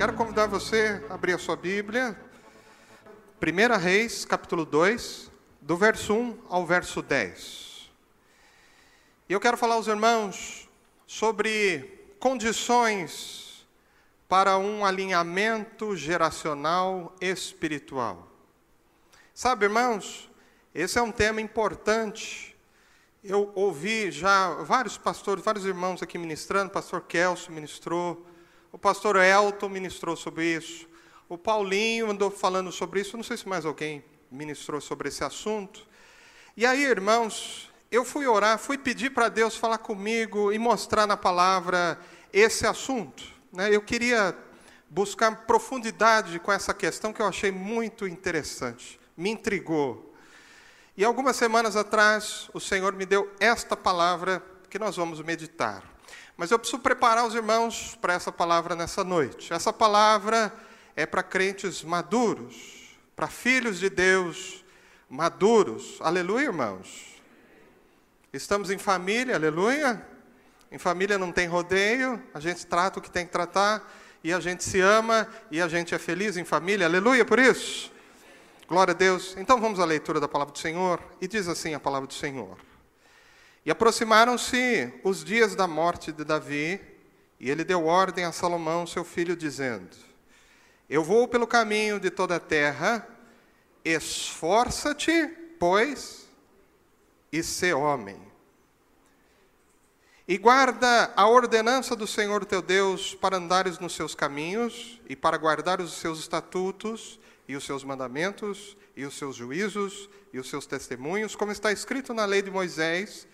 Quero convidar você a abrir a sua Bíblia, 1 Reis, capítulo 2, do verso 1 ao verso 10. E eu quero falar aos irmãos sobre condições para um alinhamento geracional espiritual. Sabe, irmãos, esse é um tema importante. Eu ouvi já vários pastores, vários irmãos aqui ministrando, pastor Kelso ministrou, o pastor Elton ministrou sobre isso. O Paulinho andou falando sobre isso. Não sei se mais alguém ministrou sobre esse assunto. E aí, irmãos, eu fui orar, fui pedir para Deus falar comigo e mostrar na palavra esse assunto. Né? Eu queria buscar profundidade com essa questão que eu achei muito interessante, me intrigou. E algumas semanas atrás, o Senhor me deu esta palavra que nós vamos meditar. Mas eu preciso preparar os irmãos para essa palavra nessa noite. Essa palavra é para crentes maduros, para filhos de Deus maduros. Aleluia, irmãos. Estamos em família, aleluia. Em família não tem rodeio, a gente trata o que tem que tratar, e a gente se ama, e a gente é feliz em família, aleluia por isso. Glória a Deus. Então vamos à leitura da palavra do Senhor, e diz assim a palavra do Senhor. E aproximaram-se os dias da morte de Davi, e ele deu ordem a Salomão, seu filho, dizendo: Eu vou pelo caminho de toda a terra, esforça-te, pois, e sê homem. E guarda a ordenança do Senhor teu Deus para andares nos seus caminhos e para guardar os seus estatutos e os seus mandamentos e os seus juízos e os seus testemunhos, como está escrito na lei de Moisés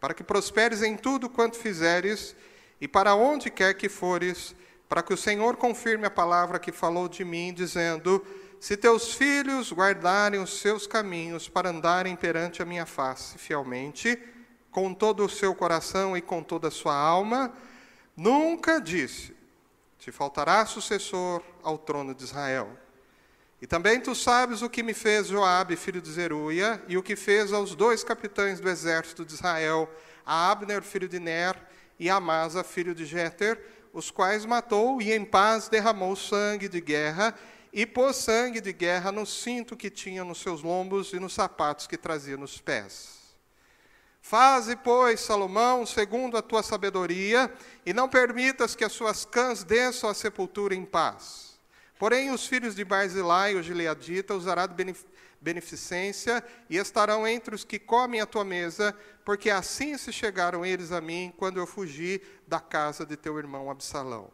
para que prosperes em tudo quanto fizeres e para onde quer que fores, para que o Senhor confirme a palavra que falou de mim, dizendo: Se teus filhos guardarem os seus caminhos para andarem perante a minha face fielmente, com todo o seu coração e com toda a sua alma, nunca disse: Te faltará sucessor ao trono de Israel. E também tu sabes o que me fez Joabe, filho de Zeruia, e o que fez aos dois capitães do exército de Israel, a Abner, filho de Ner, e a Amasa, filho de Jeter, os quais matou e em paz derramou sangue de guerra, e pôs sangue de guerra no cinto que tinha nos seus lombos e nos sapatos que trazia nos pés. Faze, pois, Salomão, segundo a tua sabedoria, e não permitas que as suas cãs desçam à sepultura em paz Porém, os filhos de Barzilai, o gileadita, usará de beneficência e estarão entre os que comem a tua mesa, porque assim se chegaram eles a mim quando eu fugi da casa de teu irmão Absalão.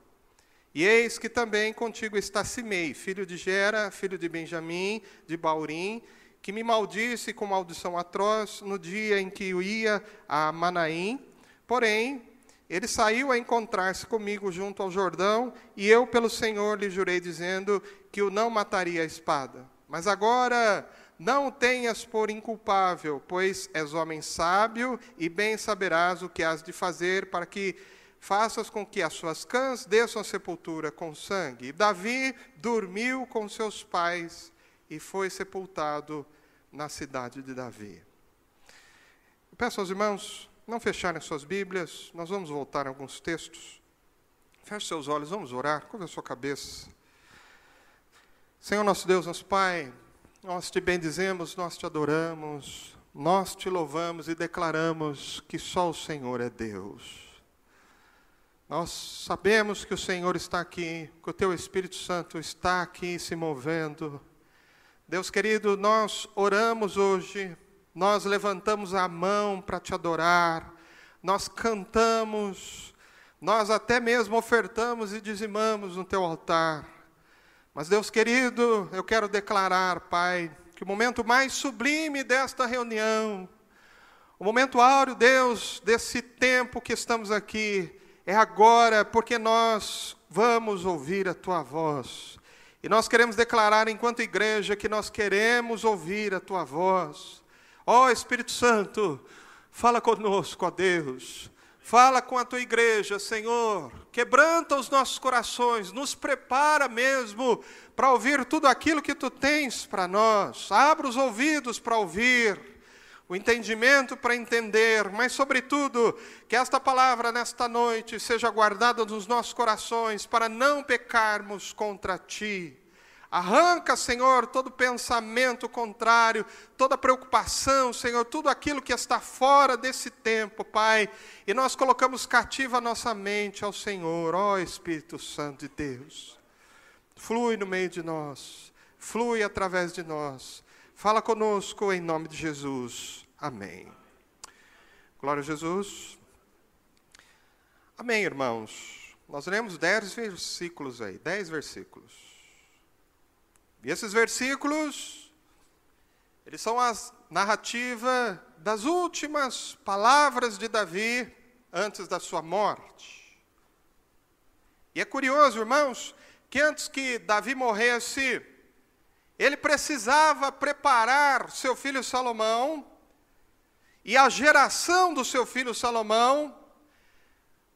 E eis que também contigo está Simei, filho de Gera, filho de Benjamim, de Baurim, que me maldisse com maldição atroz no dia em que eu ia a Manaim. Porém, ele saiu a encontrar-se comigo junto ao Jordão, e eu, pelo Senhor, lhe jurei, dizendo que o não mataria a espada. Mas agora não o tenhas por inculpável, pois és homem sábio e bem saberás o que has de fazer para que faças com que as suas cãs desçam a sepultura com sangue. E Davi dormiu com seus pais e foi sepultado na cidade de Davi. Eu peço aos irmãos não fecharem suas Bíblias, nós vamos voltar a alguns textos. Feche seus olhos, vamos orar, curva a sua cabeça. Senhor nosso Deus, nosso Pai, nós te bendizemos, nós te adoramos, nós te louvamos e declaramos que só o Senhor é Deus. Nós sabemos que o Senhor está aqui, que o Teu Espírito Santo está aqui se movendo. Deus querido, nós oramos hoje nós levantamos a mão para te adorar, nós cantamos, nós até mesmo ofertamos e dizimamos no teu altar. Mas, Deus querido, eu quero declarar, Pai, que o momento mais sublime desta reunião, o momento áureo, Deus, desse tempo que estamos aqui, é agora, porque nós vamos ouvir a tua voz. E nós queremos declarar, enquanto igreja, que nós queremos ouvir a tua voz. Ó oh, Espírito Santo, fala conosco, ó Deus. Fala com a tua igreja, Senhor. Quebranta os nossos corações, nos prepara mesmo para ouvir tudo aquilo que tu tens para nós. Abra os ouvidos para ouvir. o entendimento para entender, mas, sobretudo, que esta palavra nesta noite seja guardada nos nossos corações para não pecarmos contra Ti. Arranca, Senhor, todo pensamento contrário, toda preocupação, Senhor, tudo aquilo que está fora desse tempo, Pai. E nós colocamos cativa a nossa mente ao Senhor, ó Espírito Santo de Deus. Flui no meio de nós, flui através de nós Fala conosco em nome de Jesus. Amém. Glória a Jesus. Amém, irmãos. Nós lemos dez versículos aí, dez versículos. E esses versículos, eles são a narrativa das últimas palavras de Davi antes da sua morte. E é curioso, irmãos, que antes que Davi morresse, ele precisava preparar seu filho Salomão e a geração do seu filho Salomão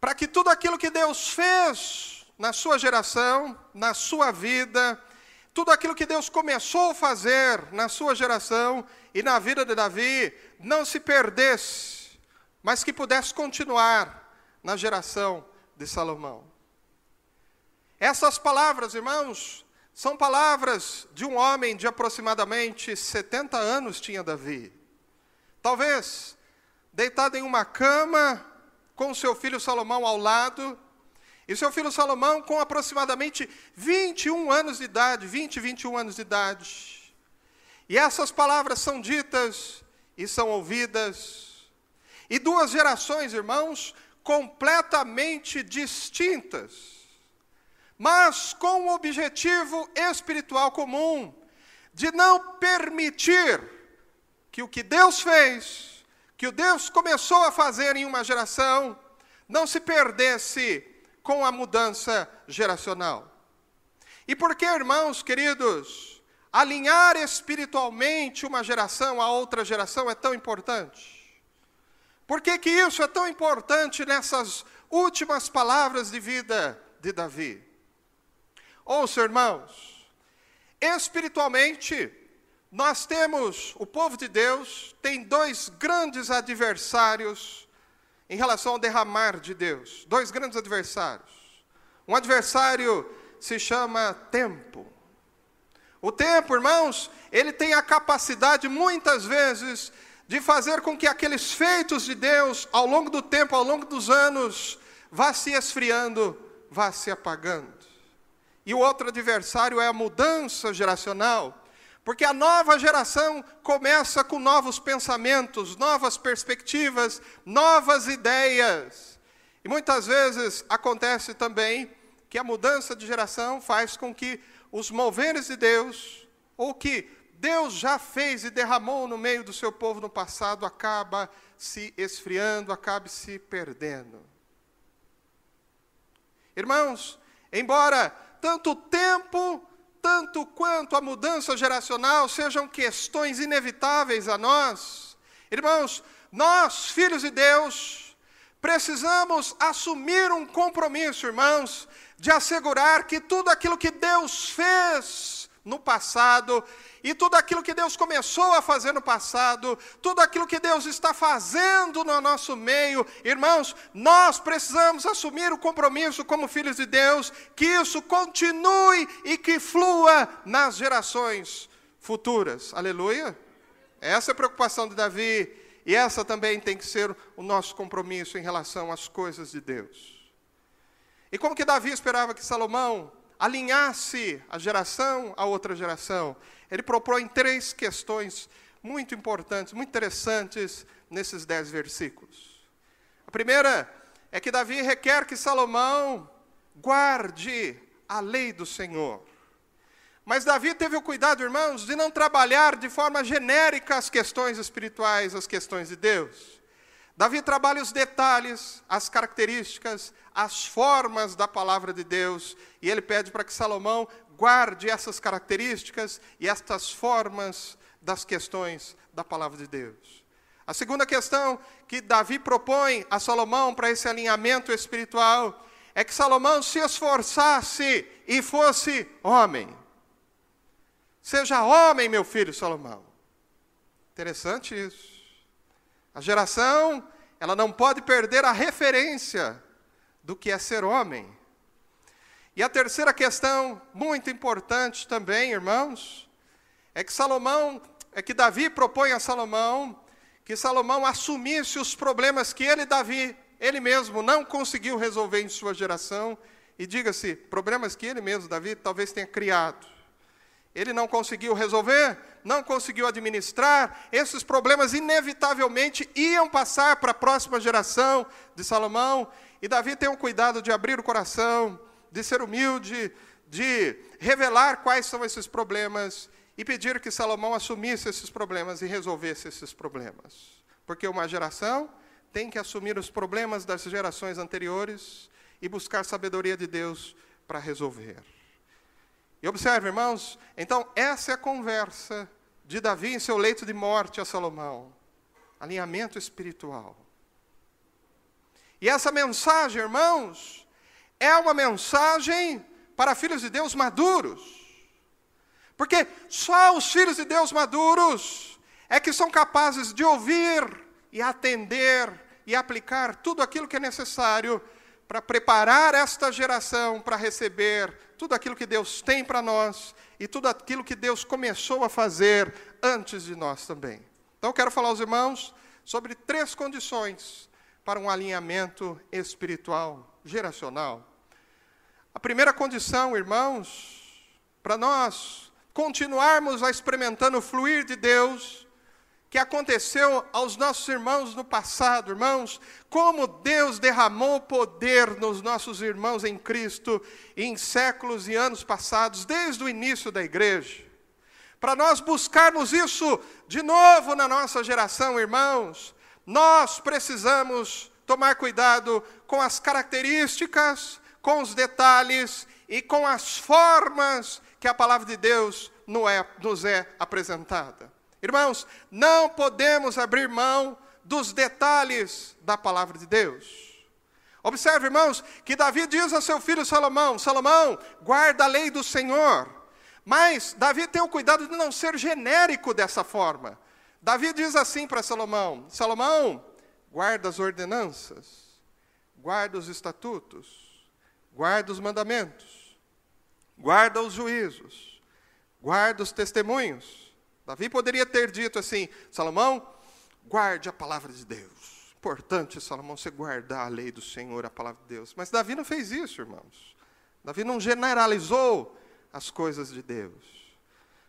para que tudo aquilo que Deus fez na sua geração, na sua vida, tudo aquilo que Deus começou a fazer na sua geração e na vida de Davi, não se perdesse, mas que pudesse continuar na geração de Salomão. Essas palavras, irmãos, são palavras de um homem de aproximadamente 70 anos tinha Davi. Talvez deitado em uma cama com seu filho Salomão ao lado, e seu filho Salomão com aproximadamente 21 anos de idade, 20, 21 anos de idade. E essas palavras são ditas e são ouvidas. E duas gerações, irmãos, completamente distintas mas com o objetivo espiritual comum de não permitir que o que Deus fez, que o Deus começou a fazer em uma geração, não se perdesse com a mudança geracional. E por que, irmãos queridos, alinhar espiritualmente uma geração a outra geração é tão importante? Por que, que isso é tão importante nessas últimas palavras de vida de Davi? Ouça, irmãos, espiritualmente, nós temos, o povo de Deus tem dois grandes adversários em relação ao derramar de Deus. Dois grandes adversários. Um adversário se chama tempo. O tempo, irmãos, ele tem a capacidade, muitas vezes, de fazer com que aqueles feitos de Deus, ao longo do tempo, ao longo dos anos, vá se esfriando, vá se apagando. E o outro adversário é a mudança geracional, porque a nova geração começa com novos pensamentos, novas perspectivas, novas ideias. E muitas vezes acontece também que a mudança de geração faz com que os moveres de Deus, ou que Deus já fez e derramou no meio do seu povo no passado, acaba se esfriando, acabe se perdendo. Irmãos, embora tanto tempo, tanto quanto a mudança geracional sejam questões inevitáveis a nós, irmãos, nós, filhos de Deus, precisamos assumir um compromisso, irmãos, de assegurar que tudo aquilo que Deus fez no passado, e tudo aquilo que Deus começou a fazer no passado, tudo aquilo que Deus está fazendo no nosso meio, irmãos, nós precisamos assumir o compromisso como filhos de Deus, que isso continue e que flua nas gerações futuras. Aleluia? Essa é a preocupação de Davi, e essa também tem que ser o nosso compromisso em relação às coisas de Deus. E como que Davi esperava que Salomão alinhasse a geração a outra geração? Ele propõe três questões muito importantes, muito interessantes nesses dez versículos. A primeira é que Davi requer que Salomão guarde a lei do Senhor. Mas Davi teve o cuidado, irmãos, de não trabalhar de forma genérica as questões espirituais, as questões de Deus. Davi trabalha os detalhes, as características, as formas da palavra de Deus, e ele pede para que Salomão guarde essas características e estas formas das questões da palavra de Deus. A segunda questão que Davi propõe a Salomão para esse alinhamento espiritual é que Salomão se esforçasse e fosse homem. Seja homem, meu filho Salomão. Interessante isso. A geração, ela não pode perder a referência do que é ser homem. E a terceira questão, muito importante também, irmãos, é que Salomão, é que Davi propõe a Salomão que Salomão assumisse os problemas que ele, Davi, ele mesmo não conseguiu resolver em sua geração, e diga-se, problemas que ele mesmo, Davi, talvez tenha criado. Ele não conseguiu resolver, não conseguiu administrar, esses problemas inevitavelmente iam passar para a próxima geração de Salomão, e Davi tem o cuidado de abrir o coração, de ser humilde, de revelar quais são esses problemas e pedir que Salomão assumisse esses problemas e resolvesse esses problemas. Porque uma geração tem que assumir os problemas das gerações anteriores e buscar sabedoria de Deus para resolver. E observe, irmãos, então essa é a conversa de Davi em seu leito de morte a Salomão. Alinhamento espiritual. E essa mensagem, irmãos, é uma mensagem para filhos de Deus maduros. Porque só os filhos de Deus maduros é que são capazes de ouvir e atender e aplicar tudo aquilo que é necessário para preparar esta geração para receber tudo aquilo que Deus tem para nós e tudo aquilo que Deus começou a fazer antes de nós também. Então, quero falar aos irmãos sobre três condições para um alinhamento espiritual geracional. A primeira condição, irmãos, para nós continuarmos a experimentando o fluir de Deus, que aconteceu aos nossos irmãos no passado, irmãos, como Deus derramou poder nos nossos irmãos em Cristo em séculos e anos passados, desde o início da igreja. Para nós buscarmos isso de novo na nossa geração, irmãos, nós precisamos tomar cuidado com as características, com os detalhes e com as formas que a palavra de Deus nos é, é apresentada. Irmãos, não podemos abrir mão dos detalhes da palavra de Deus. Observe, irmãos, que Davi diz a seu filho Salomão: Salomão, guarda a lei do Senhor. Mas Davi tem o cuidado de não ser genérico dessa forma. Davi diz assim para Salomão: Salomão, guarda as ordenanças, guarda os estatutos, guarda os mandamentos, guarda os juízos, guarda os testemunhos Davi poderia ter dito assim: Salomão, guarde a palavra de Deus. Importante, Salomão, você guardar a lei do Senhor, a palavra de Deus. Mas Davi não fez isso, irmãos. Davi não generalizou as coisas de Deus.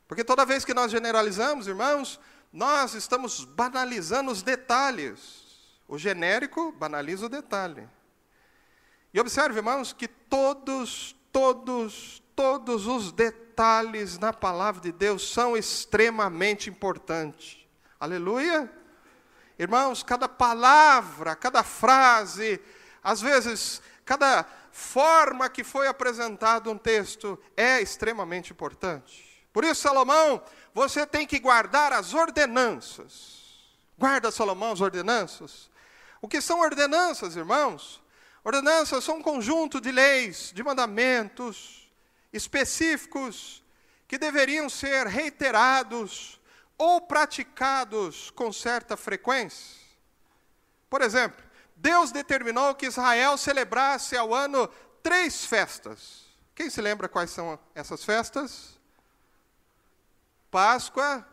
Porque toda vez que nós generalizamos, irmãos, nós estamos banalizando os detalhes. O genérico banaliza o detalhe. E observe, irmãos, que todos, todos, todos os detalhes na palavra de Deus são extremamente importantes. Aleluia! Irmãos, cada palavra, cada frase, às vezes, cada forma que foi apresentado um texto é extremamente importante. Por isso, Salomão, você tem que guardar as ordenanças. Guarda, Salomão, as ordenanças. O que são ordenanças, irmãos? Ordenanças são um conjunto de leis, de mandamentos, específicos que deveriam ser reiterados ou praticados com certa frequência. Por exemplo, Deus determinou que Israel celebrasse ao ano três festas. Quem se lembra quais são essas festas? Páscoa,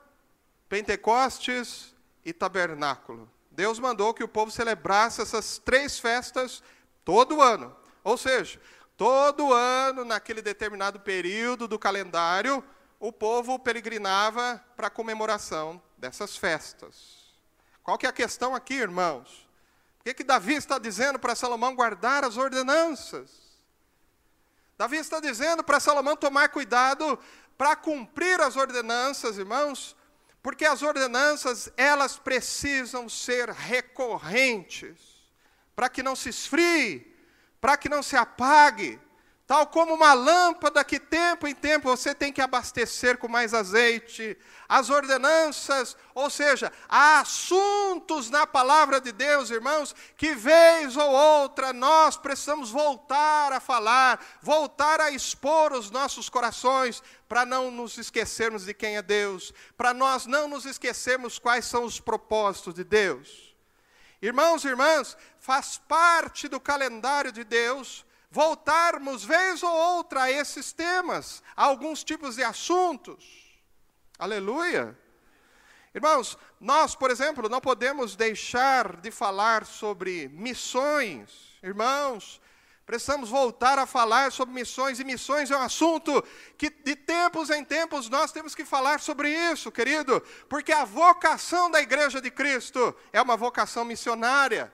Pentecostes e Tabernáculo. Deus mandou que o povo celebrasse essas três festas todo ano. Ou seja, Todo ano, naquele determinado período do calendário, o povo peregrinava para a comemoração dessas festas. Qual que é a questão aqui, irmãos? Por que, que Davi está dizendo para Salomão guardar as ordenanças? Davi está dizendo para Salomão tomar cuidado para cumprir as ordenanças, irmãos, porque as ordenanças, elas precisam ser recorrentes, para que não se esfrie, para que não se apague, tal como uma lâmpada que tempo em tempo você tem que abastecer com mais azeite. As ordenanças, ou seja, há assuntos na palavra de Deus, irmãos, que vez ou outra nós precisamos voltar a falar, voltar a expor os nossos corações, para não nos esquecermos de quem é Deus, para nós não nos esquecermos quais são os propósitos de Deus. Irmãos e irmãs, faz parte do calendário de Deus voltarmos vez ou outra a esses temas, a alguns tipos de assuntos. Aleluia! Irmãos, nós, por exemplo, não podemos deixar de falar sobre missões. Irmãos, precisamos voltar a falar sobre missões, e missões é um assunto que de tempos em tempos nós temos que falar sobre isso, querido, porque a vocação da igreja de Cristo é uma vocação missionária.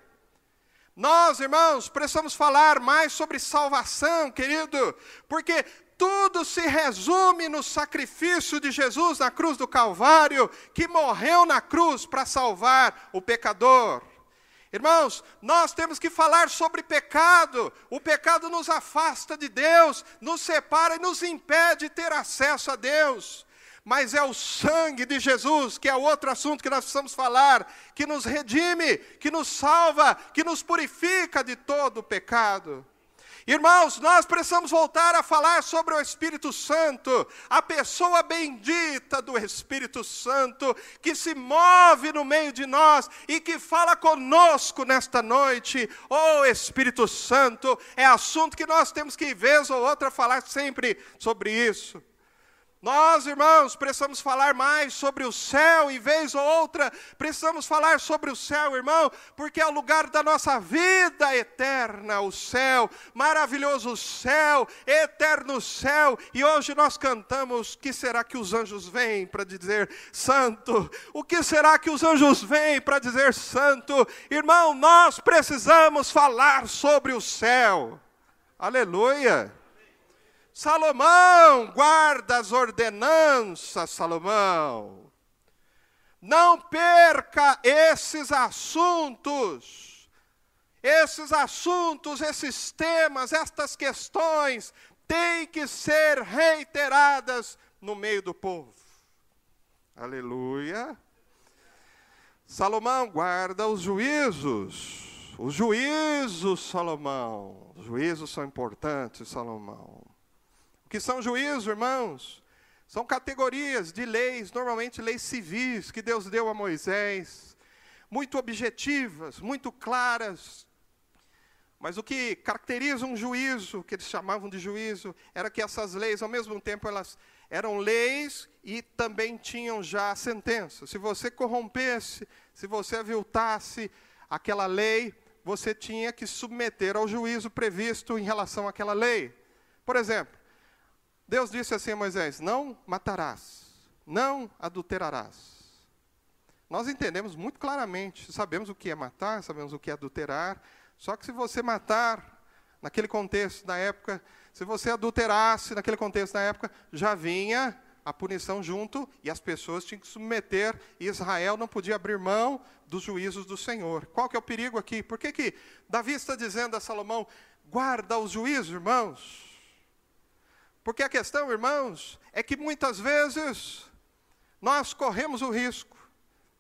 Nós, irmãos, precisamos falar mais sobre salvação, querido, porque tudo se resume no sacrifício de Jesus na cruz do Calvário, que morreu na cruz para salvar o pecador. Irmãos, nós temos que falar sobre pecado. O pecado nos afasta de Deus, nos separa e nos impede de ter acesso a Deus. Mas é o sangue de Jesus, que é outro assunto que nós precisamos falar, que nos redime, que nos salva, que nos purifica de todo o pecado. Irmãos, nós precisamos voltar a falar sobre o Espírito Santo, a pessoa bendita do Espírito Santo, que se move no meio de nós e que fala conosco nesta noite. Oh Espírito Santo, é assunto que nós temos que, vez ou outra, falar sempre sobre isso. Nós, irmãos, precisamos falar mais sobre o céu, e vez ou outra, precisamos falar sobre o céu, irmão, porque é o lugar da nossa vida eterna, o céu, maravilhoso céu, eterno céu. E hoje nós cantamos: que será que os anjos vêm para dizer santo? O que será que os anjos vêm para dizer santo? Irmão, nós precisamos falar sobre o céu. Aleluia. Salomão, guarda as ordenanças, Salomão. Não perca esses assuntos. Esses assuntos, esses temas, estas questões têm que ser reiteradas no meio do povo. Aleluia. Salomão guarda os juízos. Os juízos, Salomão. Os juízos são importantes, Salomão que são juízos, irmãos? São categorias de leis, normalmente leis civis, que Deus deu a Moisés, muito objetivas, muito claras. Mas o que caracteriza um juízo, que eles chamavam de juízo, era que essas leis, ao mesmo tempo, elas eram leis e também tinham já sentença. Se você corrompesse, se você aviltasse aquela lei, você tinha que submeter ao juízo previsto em relação àquela lei. Por exemplo, Deus disse assim a Moisés: Não matarás, não adulterarás. Nós entendemos muito claramente, sabemos o que é matar, sabemos o que é adulterar, só que se você matar, naquele contexto da época, se você adulterasse naquele contexto da época, já vinha a punição junto e as pessoas tinham que submeter, e Israel não podia abrir mão dos juízos do Senhor. Qual que é o perigo aqui? Por que, que Davi está dizendo a Salomão, guarda os juízos, irmãos? Porque a questão, irmãos, é que muitas vezes nós corremos o risco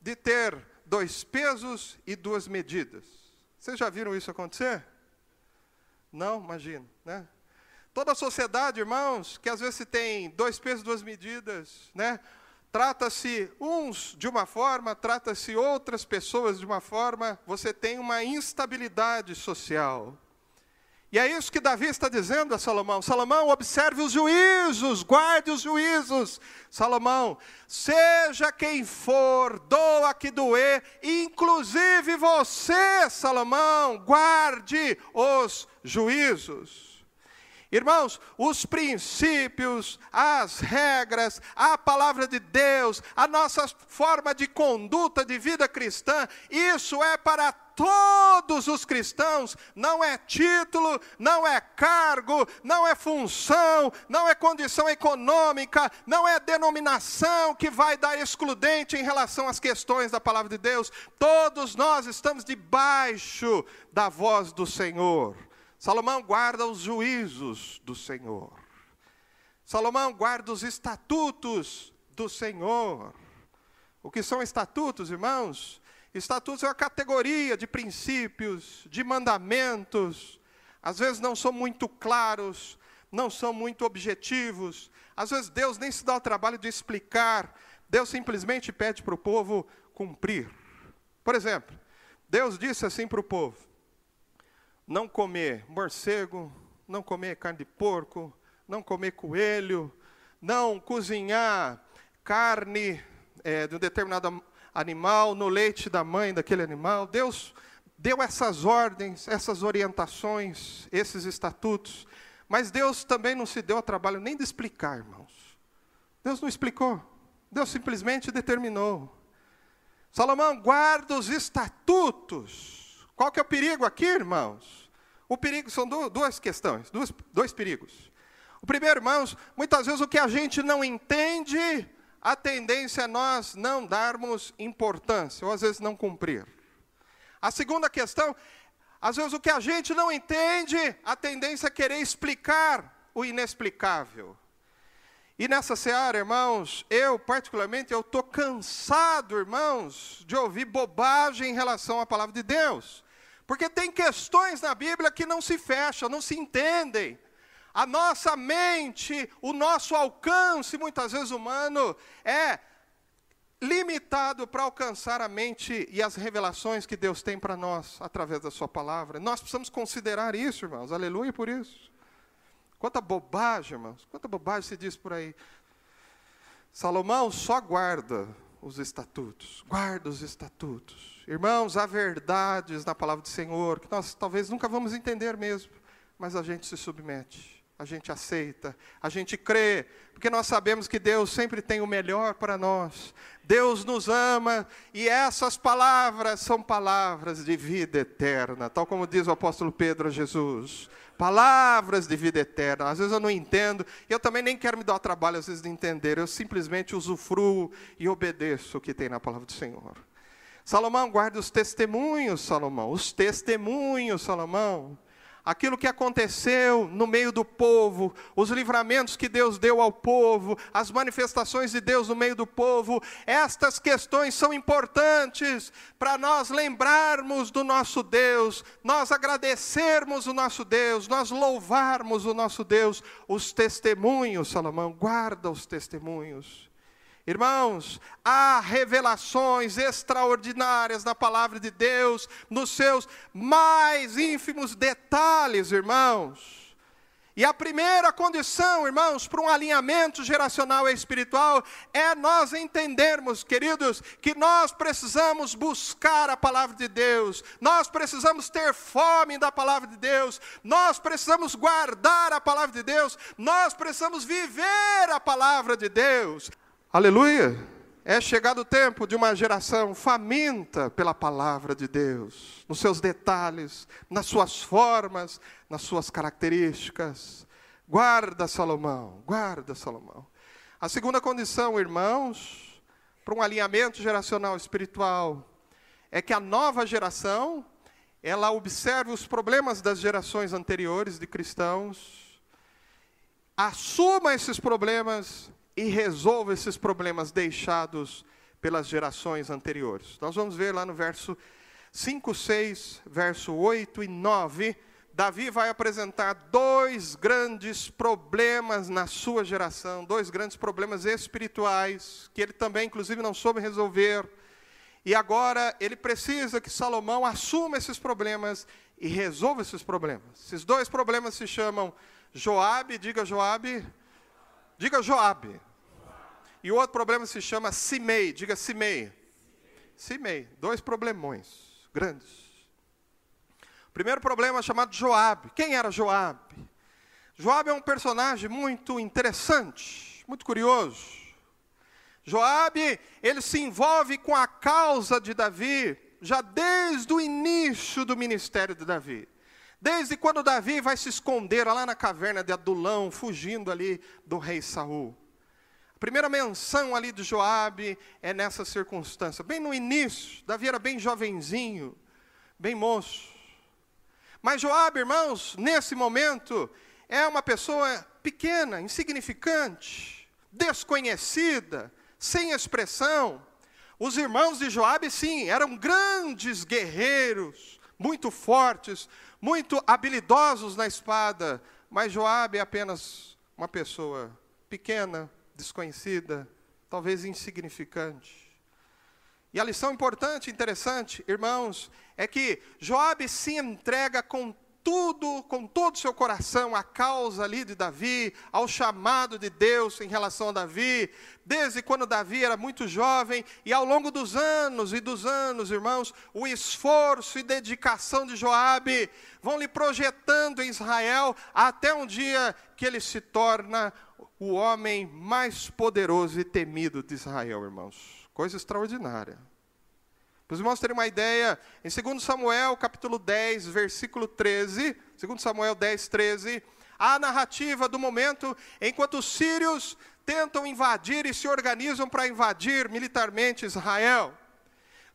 de ter dois pesos e duas medidas. Vocês já viram isso acontecer? Não, imagino, né? Toda a sociedade, irmãos, que às vezes tem dois pesos, duas medidas, né? Trata-se uns de uma forma, trata-se outras pessoas de uma forma, você tem uma instabilidade social. E é isso que Davi está dizendo a Salomão: Salomão, observe os juízos, guarde os juízos. Salomão, seja quem for, doa que doer, inclusive você, Salomão, guarde os juízos. Irmãos, os princípios, as regras, a palavra de Deus, a nossa forma de conduta de vida cristã, isso é para todos os cristãos, não é título, não é cargo, não é função, não é condição econômica, não é denominação que vai dar excludente em relação às questões da palavra de Deus. Todos nós estamos debaixo da voz do Senhor. Salomão guarda os juízos do Senhor. Salomão guarda os estatutos do Senhor. O que são estatutos, irmãos? Estatutos é uma categoria de princípios, de mandamentos. Às vezes não são muito claros, não são muito objetivos. Às vezes Deus nem se dá o trabalho de explicar. Deus simplesmente pede para o povo cumprir. Por exemplo, Deus disse assim para o povo: não comer morcego, não comer carne de porco, não comer coelho, não cozinhar carne é, de um determinado animal no leite da mãe daquele animal. Deus deu essas ordens, essas orientações, esses estatutos, mas Deus também não se deu ao trabalho nem de explicar, irmãos. Deus não explicou, Deus simplesmente determinou. Salomão guarda os estatutos. Qual que é o perigo aqui, irmãos? O perigo são duas questões, dois, dois perigos. O primeiro, irmãos, muitas vezes o que a gente não entende, a tendência é nós não darmos importância, ou às vezes não cumprir. A segunda questão, às vezes o que a gente não entende, a tendência é querer explicar o inexplicável. E nessa seara, irmãos, eu particularmente, eu estou cansado, irmãos, de ouvir bobagem em relação à palavra de Deus. Porque tem questões na Bíblia que não se fecham, não se entendem. A nossa mente, o nosso alcance, muitas vezes humano, é limitado para alcançar a mente e as revelações que Deus tem para nós através da Sua palavra. Nós precisamos considerar isso, irmãos. Aleluia por isso. Quanta bobagem, irmãos. Quanta bobagem se diz por aí. Salomão só guarda os estatutos. Guarda os estatutos. Irmãos, há verdades na palavra do Senhor que nós talvez nunca vamos entender mesmo, mas a gente se submete a gente aceita, a gente crê, porque nós sabemos que Deus sempre tem o melhor para nós. Deus nos ama e essas palavras são palavras de vida eterna, tal como diz o apóstolo Pedro a Jesus. Palavras de vida eterna. Às vezes eu não entendo, e eu também nem quero me dar o trabalho às vezes de entender, eu simplesmente usufruo e obedeço o que tem na palavra do Senhor. Salomão guarda os testemunhos, Salomão, os testemunhos, Salomão aquilo que aconteceu no meio do povo, os livramentos que Deus deu ao povo, as manifestações de Deus no meio do povo, estas questões são importantes para nós lembrarmos do nosso Deus, nós agradecermos o nosso Deus, nós louvarmos o nosso Deus. Os testemunhos, Salomão, guarda os testemunhos. Irmãos, há revelações extraordinárias na palavra de Deus, nos seus mais ínfimos detalhes, irmãos. E a primeira condição, irmãos, para um alinhamento geracional e espiritual é nós entendermos, queridos, que nós precisamos buscar a palavra de Deus, nós precisamos ter fome da palavra de Deus, nós precisamos guardar a palavra de Deus, nós precisamos viver a palavra de Deus. Aleluia! É chegado o tempo de uma geração faminta pela palavra de Deus, nos seus detalhes, nas suas formas, nas suas características. Guarda Salomão, guarda Salomão. A segunda condição, irmãos, para um alinhamento geracional espiritual, é que a nova geração, ela observe os problemas das gerações anteriores de cristãos, assuma esses problemas e resolva esses problemas deixados pelas gerações anteriores. Nós vamos ver lá no verso 5, 6, verso 8 e 9. Davi vai apresentar dois grandes problemas na sua geração, dois grandes problemas espirituais, que ele também, inclusive, não soube resolver. E agora ele precisa que Salomão assuma esses problemas e resolva esses problemas. Esses dois problemas se chamam Joabe, diga Joabe, Diga Joabe. E o outro problema se chama Simei. Diga Simei. Simei. Dois problemões grandes. Primeiro problema é chamado Joabe. Quem era Joabe? Joabe é um personagem muito interessante, muito curioso. Joabe, ele se envolve com a causa de Davi já desde o início do ministério de Davi. Desde quando Davi vai se esconder lá na caverna de Adulão, fugindo ali do rei Saul. A primeira menção ali de Joabe é nessa circunstância, bem no início. Davi era bem jovenzinho, bem moço. Mas Joabe, irmãos, nesse momento é uma pessoa pequena, insignificante, desconhecida, sem expressão. Os irmãos de Joabe, sim, eram grandes guerreiros, muito fortes, muito habilidosos na espada, mas Joabe é apenas uma pessoa pequena, desconhecida, talvez insignificante. E a lição importante, interessante, irmãos, é que Joabe se entrega com tudo, com todo o seu coração, à causa ali de Davi, ao chamado de Deus em relação a Davi, desde quando Davi era muito jovem, e ao longo dos anos e dos anos, irmãos, o esforço e dedicação de Joabe vão lhe projetando em Israel até um dia que ele se torna o homem mais poderoso e temido de Israel, irmãos. Coisa extraordinária. Para os irmãos terem uma ideia, em 2 Samuel, capítulo 10, versículo 13, 2 Samuel 10, 13, a narrativa do momento enquanto os sírios tentam invadir e se organizam para invadir militarmente Israel.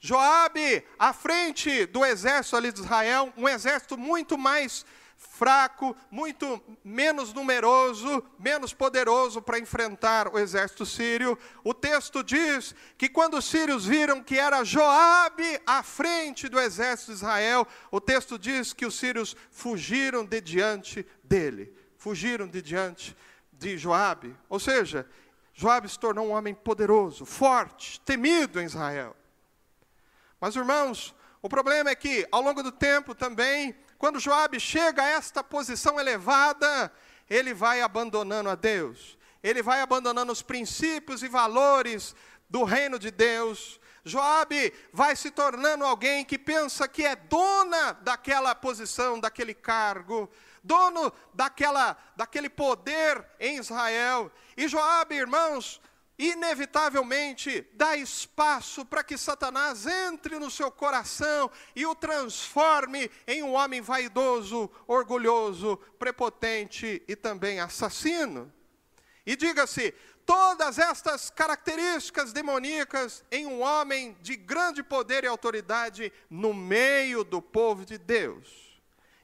Joabe, à frente do exército ali de Israel, um exército muito mais fraco, muito menos numeroso, menos poderoso para enfrentar o exército sírio. O texto diz que quando os sírios viram que era Joabe à frente do exército de Israel, o texto diz que os sírios fugiram de diante dele, fugiram de diante de Joabe. Ou seja, Joabe se tornou um homem poderoso, forte, temido em Israel. Mas irmãos, o problema é que ao longo do tempo também quando Joabe chega a esta posição elevada, ele vai abandonando a Deus. Ele vai abandonando os princípios e valores do reino de Deus. Joabe vai se tornando alguém que pensa que é dona daquela posição, daquele cargo, dono daquela, daquele poder em Israel. E Joabe, irmãos, inevitavelmente dá espaço para que Satanás entre no seu coração e o transforme em um homem vaidoso, orgulhoso, prepotente e também assassino. E diga-se, todas estas características demoníacas em um homem de grande poder e autoridade no meio do povo de Deus.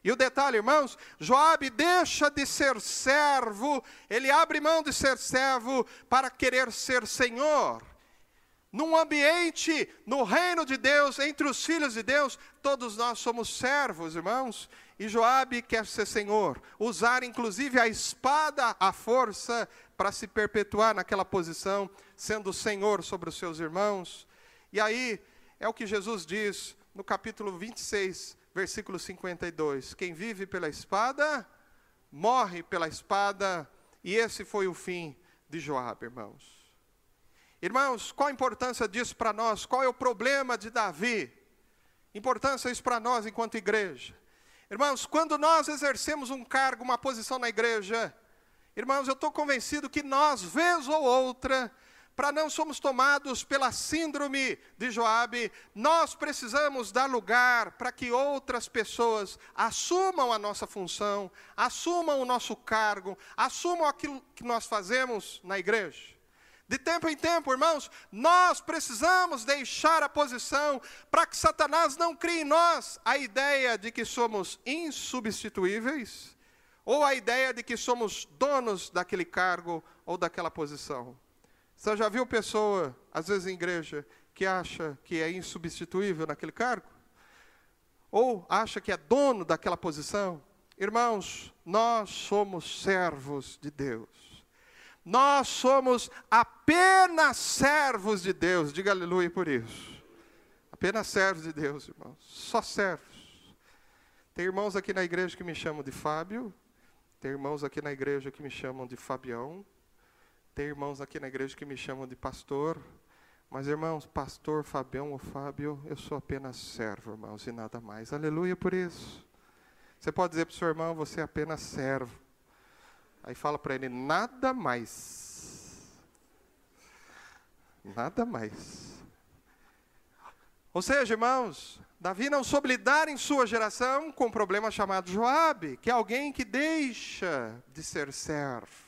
E o detalhe, irmãos, Joabe deixa de ser servo, ele abre mão de ser servo para querer ser senhor. Num ambiente, no reino de Deus, entre os filhos de Deus, todos nós somos servos, irmãos. E Joabe quer ser senhor, usar inclusive a espada, a força, para se perpetuar naquela posição, sendo senhor sobre os seus irmãos. E aí é o que Jesus diz no capítulo 26 versículo 52. Quem vive pela espada, morre pela espada, e esse foi o fim de Joabe, irmãos. Irmãos, qual a importância disso para nós? Qual é o problema de Davi? Importância isso para nós enquanto igreja. Irmãos, quando nós exercemos um cargo, uma posição na igreja, irmãos, eu estou convencido que nós, vez ou outra, para não somos tomados pela síndrome de Joabe, nós precisamos dar lugar para que outras pessoas assumam a nossa função, assumam o nosso cargo, assumam aquilo que nós fazemos na igreja. De tempo em tempo, irmãos, nós precisamos deixar a posição para que Satanás não crie em nós a ideia de que somos insubstituíveis ou a ideia de que somos donos daquele cargo ou daquela posição. Você já viu pessoa, às vezes em igreja, que acha que é insubstituível naquele cargo? Ou acha que é dono daquela posição? Irmãos, nós somos servos de Deus. Nós somos apenas servos de Deus. Diga aleluia por isso. Apenas servos de Deus, irmãos. Só servos. Tem irmãos aqui na igreja que me chamam de Fábio. Tem irmãos aqui na igreja que me chamam de Fabião. Tem irmãos aqui na igreja que me chamam de pastor, mas irmãos, pastor Fabião ou Fábio, eu sou apenas servo, irmãos, e nada mais. Aleluia por isso. Você pode dizer para o seu irmão, você é apenas servo. Aí fala para ele, nada mais. Nada mais. Ou seja, irmãos, Davi não soube lidar em sua geração com um problema chamado Joabe, que é alguém que deixa de ser servo.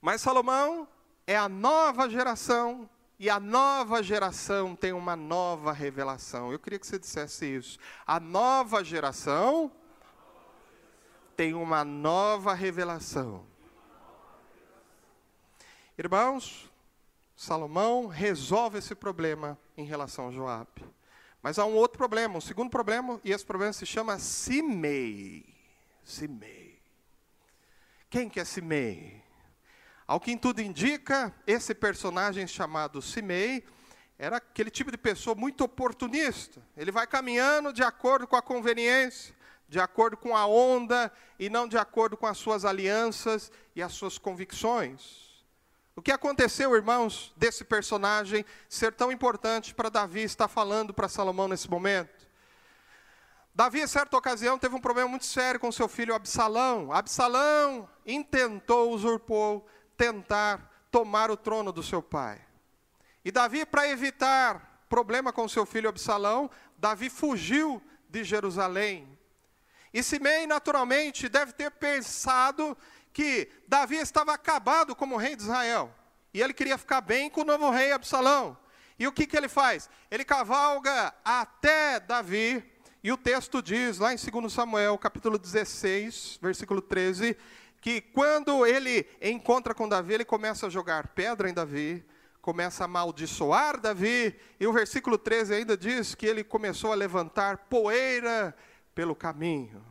Mas Salomão é a nova geração e a nova geração tem uma nova revelação. Eu queria que você dissesse isso. A nova geração tem uma nova revelação. Irmãos, Salomão resolve esse problema em relação a Joabe. Mas há um outro problema, um segundo problema, e esse problema se chama Simei. Simei. Quem que é Simei? Ao que tudo indica, esse personagem chamado Simei era aquele tipo de pessoa muito oportunista. Ele vai caminhando de acordo com a conveniência, de acordo com a onda e não de acordo com as suas alianças e as suas convicções. O que aconteceu, irmãos, desse personagem ser tão importante para Davi estar falando para Salomão nesse momento? Davi, em certa ocasião, teve um problema muito sério com seu filho Absalão. Absalão intentou, usurpou, tentar tomar o trono do seu pai. E Davi, para evitar problema com seu filho Absalão, Davi fugiu de Jerusalém. E Simei, naturalmente, deve ter pensado que Davi estava acabado como rei de Israel. E ele queria ficar bem com o novo rei Absalão. E o que, que ele faz? Ele cavalga até Davi, e o texto diz, lá em 2 Samuel, capítulo 16, versículo 13, que quando ele encontra com Davi, ele começa a jogar pedra em Davi, começa a amaldiçoar Davi, e o versículo 13 ainda diz que ele começou a levantar poeira pelo caminho.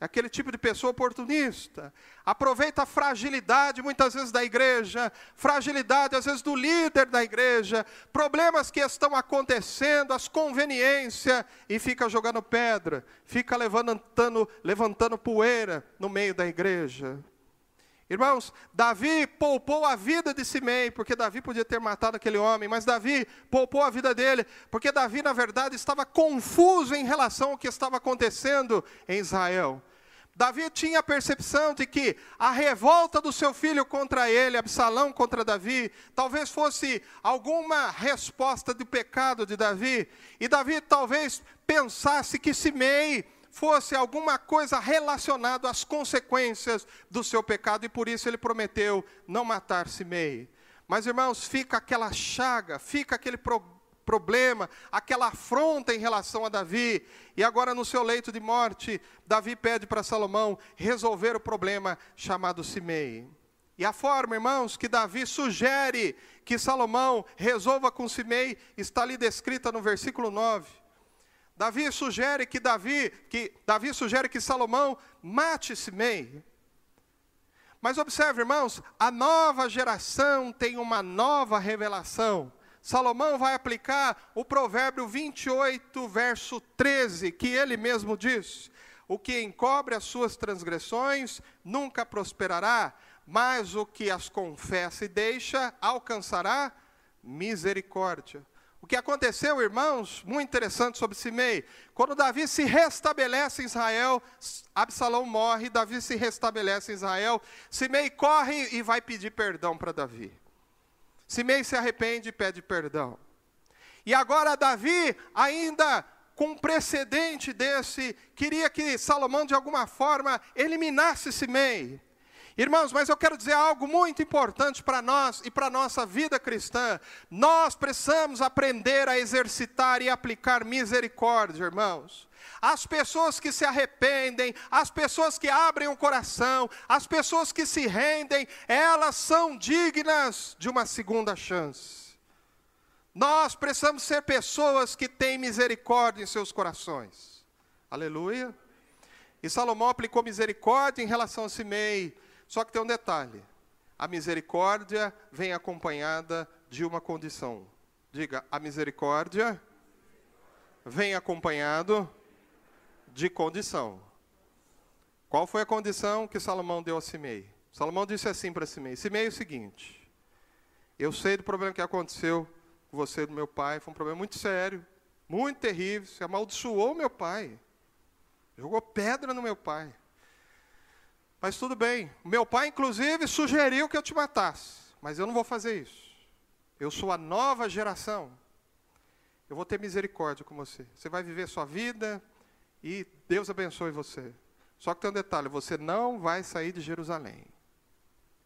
Aquele tipo de pessoa oportunista. Aproveita a fragilidade, muitas vezes, da igreja, fragilidade, às vezes, do líder da igreja, problemas que estão acontecendo, as conveniências, e fica jogando pedra, fica levantando, levantando poeira no meio da igreja. Irmãos, Davi poupou a vida de Simei, porque Davi podia ter matado aquele homem, mas Davi poupou a vida dele, porque Davi, na verdade, estava confuso em relação ao que estava acontecendo em Israel. Davi tinha a percepção de que a revolta do seu filho contra ele, Absalão contra Davi, talvez fosse alguma resposta do pecado de Davi, e Davi talvez pensasse que Simei fosse alguma coisa relacionada às consequências do seu pecado, e por isso ele prometeu não matar Simei. Mas irmãos, fica aquela chaga, fica aquele problema problema, aquela afronta em relação a Davi. E agora, no seu leito de morte, Davi pede para Salomão resolver o problema chamado Simei. E a forma, irmãos, que Davi sugere que Salomão resolva com Simei está ali descrita no versículo 9. Davi sugere que Davi, que Davi sugere que Salomão mate Simei. Mas observe, irmãos, a nova geração tem uma nova revelação. Salomão vai aplicar o provérbio 28, verso 13, que ele mesmo diz: O que encobre as suas transgressões nunca prosperará, mas o que as confessa e deixa alcançará misericórdia. O que aconteceu, irmãos, muito interessante sobre Simei. Quando Davi se restabelece em Israel, Absalão morre, Davi se restabelece em Israel, Simei corre e vai pedir perdão para Davi. Simei se arrepende e pede perdão. E agora Davi, ainda com um precedente desse, queria que Salomão de alguma forma eliminasse Simei. Irmãos, mas eu quero dizer algo muito importante para nós e para a nossa vida cristã. Nós precisamos aprender a exercitar e aplicar misericórdia, irmãos. As pessoas que se arrependem, as pessoas que abrem o coração, as pessoas que se rendem, elas são dignas de uma segunda chance. Nós precisamos ser pessoas que têm misericórdia em seus corações. Aleluia. E Salomão aplicou misericórdia em relação a Simei. Só que tem um detalhe: a misericórdia vem acompanhada de uma condição. Diga, a misericórdia vem acompanhado de condição. Qual foi a condição que Salomão deu a Simei? Salomão disse assim para Simei: Simei é o seguinte, eu sei do problema que aconteceu com você e do meu pai, foi um problema muito sério, muito terrível, você amaldiçoou meu pai, jogou pedra no meu pai. Mas tudo bem, meu pai, inclusive, sugeriu que eu te matasse, mas eu não vou fazer isso. Eu sou a nova geração. Eu vou ter misericórdia com você. Você vai viver sua vida, e Deus abençoe você. Só que tem um detalhe: você não vai sair de Jerusalém.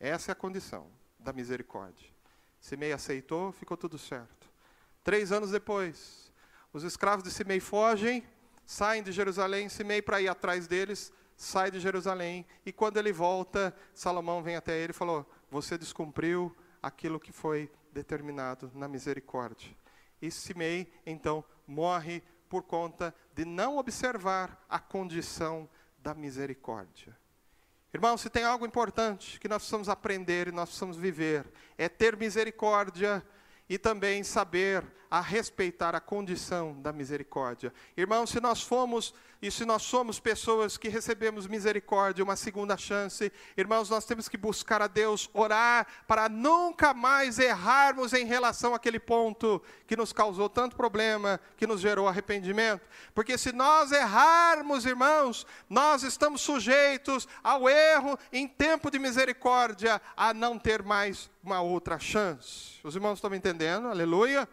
Essa é a condição da misericórdia. Simei aceitou, ficou tudo certo. Três anos depois, os escravos de Simei fogem, saem de Jerusalém, Simei para ir atrás deles, sai de Jerusalém, e quando ele volta, Salomão vem até ele e falou: Você descumpriu aquilo que foi determinado na misericórdia. E Simei, então, morre por conta de não observar a condição da misericórdia. Irmão, se tem algo importante que nós precisamos aprender e nós precisamos viver, é ter misericórdia e também saber a respeitar a condição da misericórdia. Irmão, se nós fomos e se nós somos pessoas que recebemos misericórdia, uma segunda chance, irmãos, nós temos que buscar a Deus, orar para nunca mais errarmos em relação àquele ponto que nos causou tanto problema, que nos gerou arrependimento. Porque se nós errarmos, irmãos, nós estamos sujeitos ao erro em tempo de misericórdia, a não ter mais uma outra chance. Os irmãos estão me entendendo? Aleluia.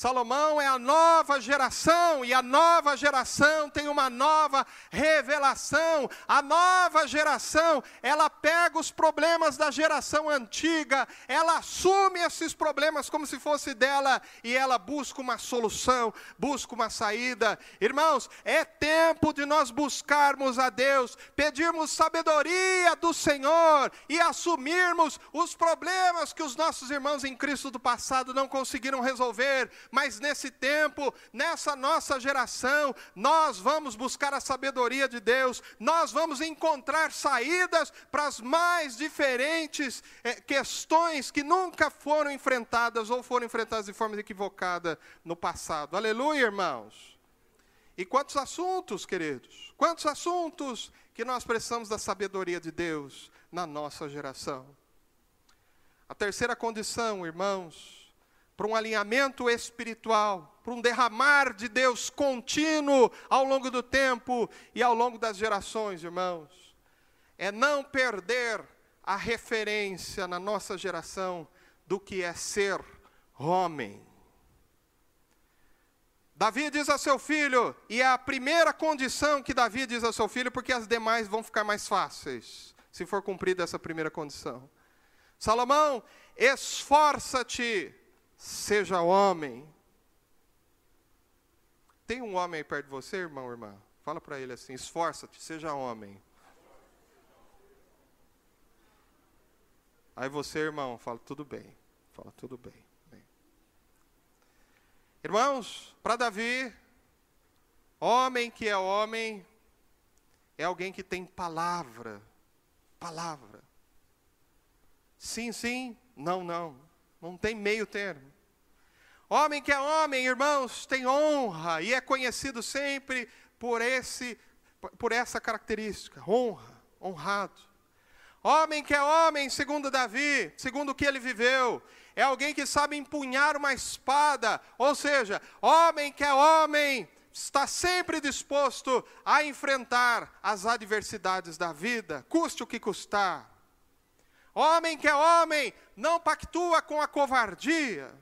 Salomão é a nova geração e a nova geração tem uma nova revelação. A nova geração, ela pega os problemas da geração antiga, ela assume esses problemas como se fosse dela e ela busca uma solução, busca uma saída. Irmãos, é tempo de nós buscarmos a Deus, pedirmos sabedoria do Senhor e assumirmos os problemas que os nossos irmãos em Cristo do passado não conseguiram resolver mas nesse tempo, nessa nossa geração, nós vamos buscar a sabedoria de Deus, nós vamos encontrar saídas para as mais diferentes eh, questões que nunca foram enfrentadas ou foram enfrentadas de forma equivocada no passado. Aleluia, irmãos. E quantos assuntos, queridos? Quantos assuntos que nós precisamos da sabedoria de Deus na nossa geração? A terceira condição, irmãos, para um alinhamento espiritual, para um derramar de Deus contínuo ao longo do tempo e ao longo das gerações, irmãos. É não perder a referência na nossa geração do que é ser homem. Davi diz a seu filho, e é a primeira condição que Davi diz a seu filho, porque as demais vão ficar mais fáceis, se for cumprida essa primeira condição. Salomão, esforça-te Seja homem. Tem um homem aí perto de você, irmão ou irmã? Fala para ele assim: esforça-te, seja homem. Aí você, irmão, fala: tudo bem. Fala: tudo bem. bem. Irmãos, para Davi, homem que é homem, é alguém que tem palavra. Palavra. Sim, sim, não, não. Não tem meio termo. Homem que é homem, irmãos, tem honra e é conhecido sempre por esse por essa característica, honra, honrado. Homem que é homem, segundo Davi, segundo o que ele viveu, é alguém que sabe empunhar uma espada, ou seja, homem que é homem, está sempre disposto a enfrentar as adversidades da vida, custe o que custar. Homem que é homem, não pactua com a covardia.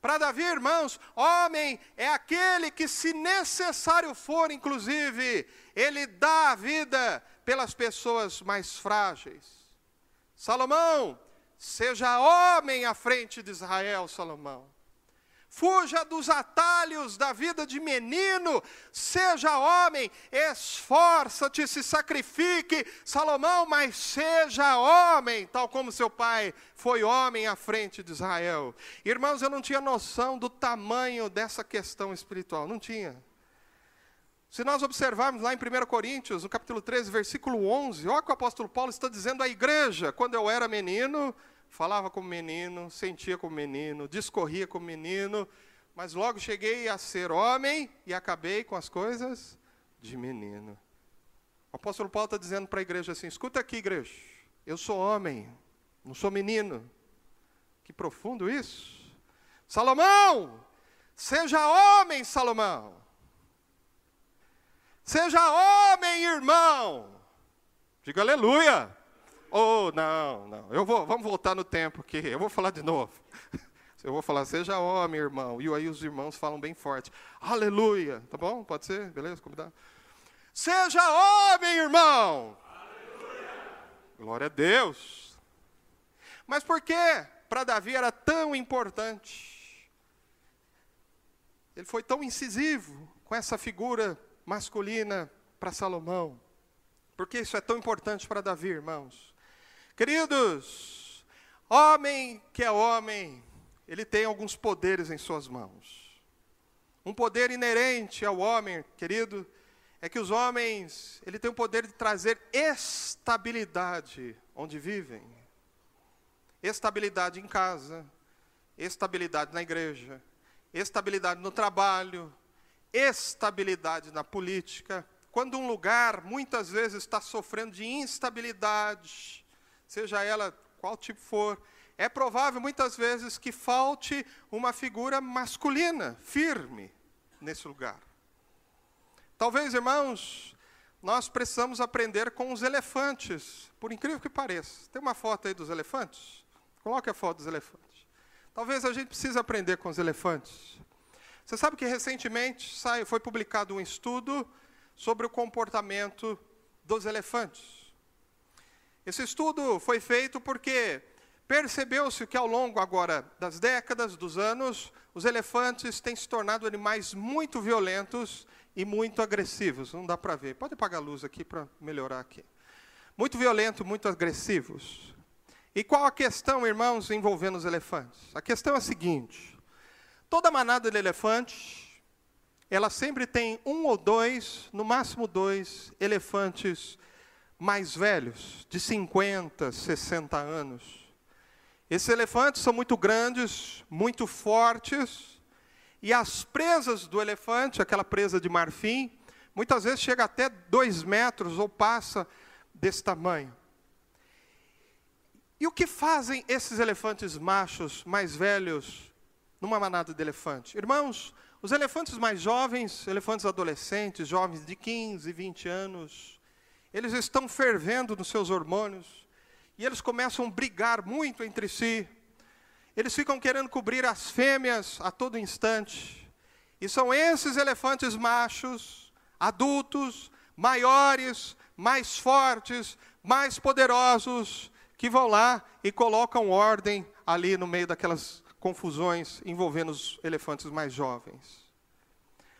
Para Davi, irmãos, homem é aquele que, se necessário for, inclusive, ele dá a vida pelas pessoas mais frágeis. Salomão, seja homem à frente de Israel, Salomão. Fuja dos atalhos da vida de menino, seja homem, esforça-te, se sacrifique, Salomão, mas seja homem, tal como seu pai foi homem à frente de Israel. Irmãos, eu não tinha noção do tamanho dessa questão espiritual, não tinha. Se nós observarmos lá em 1 Coríntios, no capítulo 13, versículo 11, olha o que o apóstolo Paulo está dizendo à igreja: quando eu era menino, falava como menino, sentia como menino, discorria como menino, mas logo cheguei a ser homem e acabei com as coisas de menino. O apóstolo Paulo está dizendo para a igreja assim: escuta aqui, igreja, eu sou homem, não sou menino. Que profundo isso. Salomão, seja homem, Salomão. Seja homem, irmão. Diga aleluia. Oh, não, não. Eu vou, vamos voltar no tempo aqui. Eu vou falar de novo. Eu vou falar, seja homem, irmão. E aí os irmãos falam bem forte. Aleluia. Tá bom? Pode ser? Beleza? Convidado. Seja homem, irmão. Aleluia. Glória a Deus. Mas por que para Davi era tão importante? Ele foi tão incisivo com essa figura masculina para Salomão. Por que isso é tão importante para Davi, irmãos? Queridos, homem que é homem, ele tem alguns poderes em suas mãos. Um poder inerente ao homem, querido, é que os homens, ele tem o poder de trazer estabilidade onde vivem. Estabilidade em casa, estabilidade na igreja, estabilidade no trabalho, estabilidade na política. Quando um lugar muitas vezes está sofrendo de instabilidade, seja ela qual tipo for, é provável muitas vezes que falte uma figura masculina, firme, nesse lugar. Talvez, irmãos, nós precisamos aprender com os elefantes, por incrível que pareça. Tem uma foto aí dos elefantes? Coloque a foto dos elefantes. Talvez a gente precise aprender com os elefantes. Você sabe que recentemente foi publicado um estudo sobre o comportamento dos elefantes. Esse estudo foi feito porque percebeu-se que ao longo agora das décadas, dos anos, os elefantes têm se tornado animais muito violentos e muito agressivos. Não dá para ver. Pode apagar a luz aqui para melhorar aqui. Muito violento, muito agressivos. E qual a questão, irmãos, envolvendo os elefantes? A questão é a seguinte: toda manada de elefantes, ela sempre tem um ou dois, no máximo dois, elefantes mais velhos, de 50, 60 anos. Esses elefantes são muito grandes, muito fortes, e as presas do elefante, aquela presa de marfim, muitas vezes chega até dois metros ou passa desse tamanho. E o que fazem esses elefantes machos mais velhos numa manada de elefante? Irmãos, os elefantes mais jovens, elefantes adolescentes, jovens de 15, 20 anos, eles estão fervendo nos seus hormônios e eles começam a brigar muito entre si. Eles ficam querendo cobrir as fêmeas a todo instante. E são esses elefantes machos, adultos, maiores, mais fortes, mais poderosos, que vão lá e colocam ordem ali no meio daquelas confusões envolvendo os elefantes mais jovens.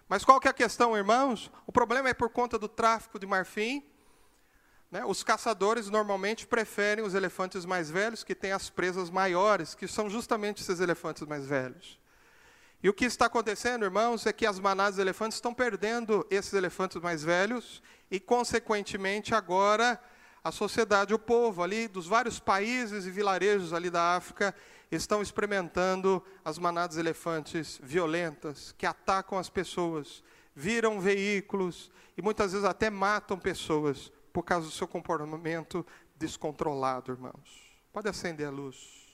Mas qual que é a questão, irmãos? O problema é por conta do tráfico de marfim. Né? Os caçadores normalmente preferem os elefantes mais velhos, que têm as presas maiores, que são justamente esses elefantes mais velhos. E o que está acontecendo, irmãos, é que as manadas de elefantes estão perdendo esses elefantes mais velhos e, consequentemente, agora a sociedade, o povo ali dos vários países e vilarejos ali da África estão experimentando as manadas de elefantes violentas que atacam as pessoas, viram veículos e muitas vezes até matam pessoas por causa do seu comportamento descontrolado, irmãos. Pode acender a luz.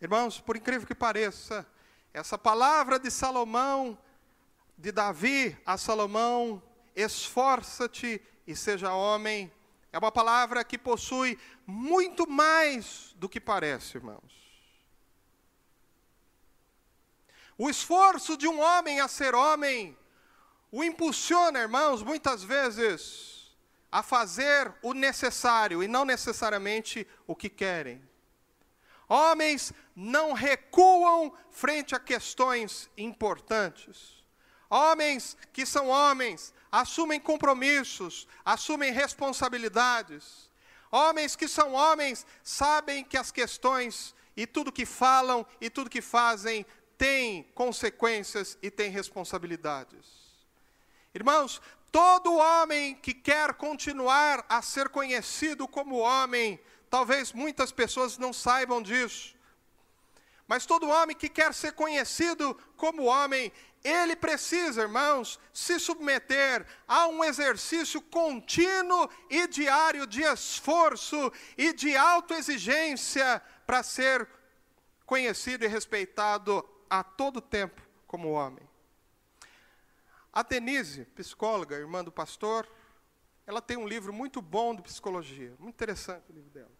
Irmãos, por incrível que pareça, essa palavra de Salomão, de Davi a Salomão, esforça-te e seja homem, é uma palavra que possui muito mais do que parece, irmãos. O esforço de um homem a ser homem o impulsiona, irmãos, muitas vezes a fazer o necessário e não necessariamente o que querem. Homens não recuam frente a questões importantes. Homens que são homens assumem compromissos, assumem responsabilidades. Homens que são homens sabem que as questões e tudo que falam e tudo que fazem tem consequências e tem responsabilidades. Irmãos, todo homem que quer continuar a ser conhecido como homem, talvez muitas pessoas não saibam disso, mas todo homem que quer ser conhecido como homem, ele precisa, irmãos, se submeter a um exercício contínuo e diário de esforço e de autoexigência para ser conhecido e respeitado a todo tempo como homem. A Denise, psicóloga, irmã do pastor, ela tem um livro muito bom de psicologia, muito interessante o livro dela.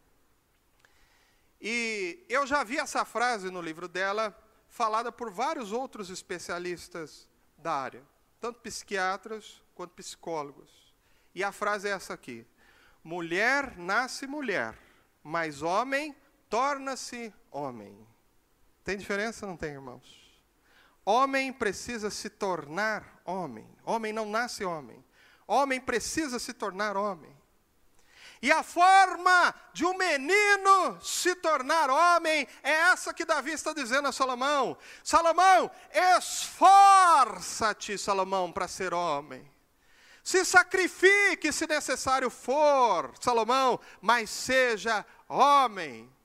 E eu já vi essa frase no livro dela, falada por vários outros especialistas da área, tanto psiquiatras quanto psicólogos. E a frase é essa aqui: Mulher nasce mulher, mas homem torna-se homem. Tem diferença não tem, irmãos? Homem precisa se tornar homem. Homem não nasce homem. Homem precisa se tornar homem. E a forma de um menino se tornar homem é essa que Davi está dizendo a Salomão: Salomão, esforça-te, Salomão, para ser homem. Se sacrifique se necessário for, Salomão, mas seja homem.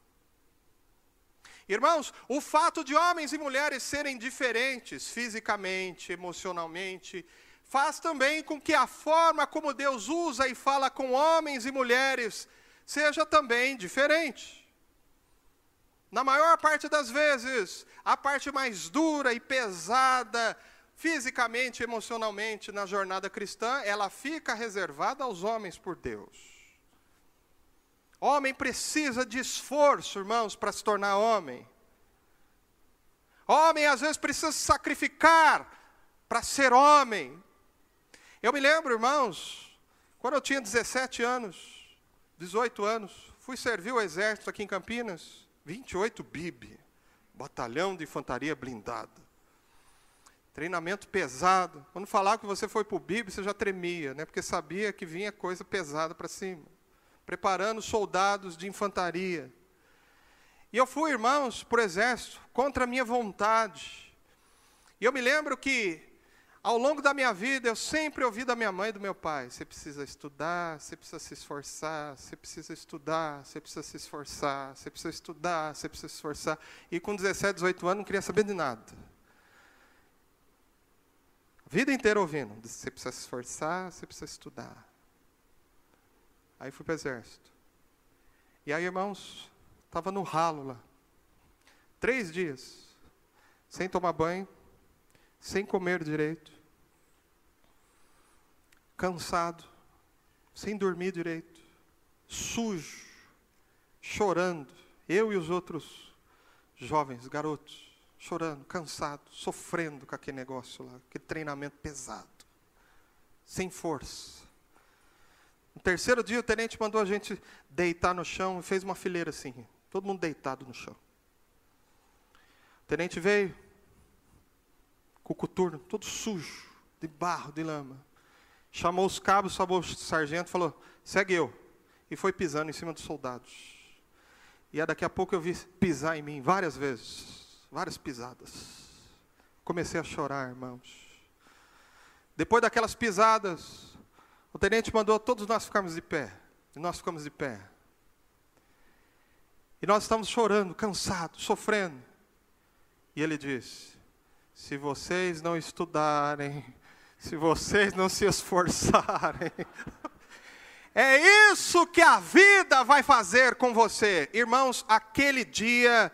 Irmãos, o fato de homens e mulheres serem diferentes fisicamente, emocionalmente, faz também com que a forma como Deus usa e fala com homens e mulheres seja também diferente. Na maior parte das vezes, a parte mais dura e pesada, fisicamente emocionalmente, na jornada cristã, ela fica reservada aos homens por Deus. Homem precisa de esforço, irmãos, para se tornar homem. Homem às vezes precisa se sacrificar para ser homem. Eu me lembro, irmãos, quando eu tinha 17 anos, 18 anos, fui servir o exército aqui em Campinas, 28 BIB, batalhão de infantaria blindada. Treinamento pesado. Quando falava que você foi para o BIB, você já tremia, né? porque sabia que vinha coisa pesada para cima preparando soldados de infantaria. E eu fui, irmãos, para o exército, contra a minha vontade. E eu me lembro que, ao longo da minha vida, eu sempre ouvi da minha mãe e do meu pai: você precisa estudar, você precisa se esforçar, você precisa estudar, você precisa se esforçar, você precisa estudar, você precisa se esforçar. E com 17, 18 anos, não queria saber de nada. Vida inteira ouvindo: você precisa se esforçar, você precisa estudar. Aí fui para o exército. E aí, irmãos, estava no ralo lá. Três dias. Sem tomar banho, sem comer direito. Cansado, sem dormir direito. Sujo, chorando. Eu e os outros jovens, garotos, chorando, cansados, sofrendo com aquele negócio lá, aquele treinamento pesado. Sem força no terceiro dia, o tenente mandou a gente deitar no chão e fez uma fileira assim, todo mundo deitado no chão. O tenente veio, com o coturno, todo sujo, de barro, de lama. Chamou os cabos, chamou o sargento, falou: segue eu. E foi pisando em cima dos soldados. E daqui a pouco eu vi pisar em mim várias vezes, várias pisadas. Comecei a chorar, irmãos. Depois daquelas pisadas, o tenente mandou todos nós ficarmos de pé. E nós ficamos de pé. E nós estamos chorando, cansados, sofrendo. E ele disse: se vocês não estudarem, se vocês não se esforçarem, é isso que a vida vai fazer com você. Irmãos, aquele dia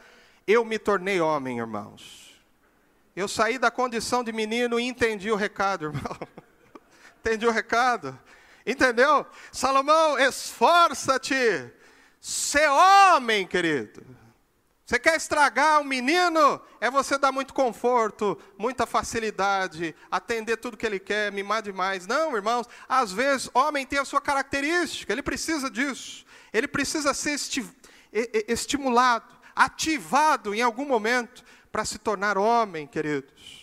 eu me tornei homem, irmãos. Eu saí da condição de menino e entendi o recado, irmão. Entendi o recado? Entendeu? Salomão, esforça-te. Ser homem, querido. Você quer estragar um menino? É você dar muito conforto, muita facilidade, atender tudo que ele quer, mimar demais. Não, irmãos, às vezes homem tem a sua característica, ele precisa disso. Ele precisa ser esti estimulado, ativado em algum momento para se tornar homem, queridos.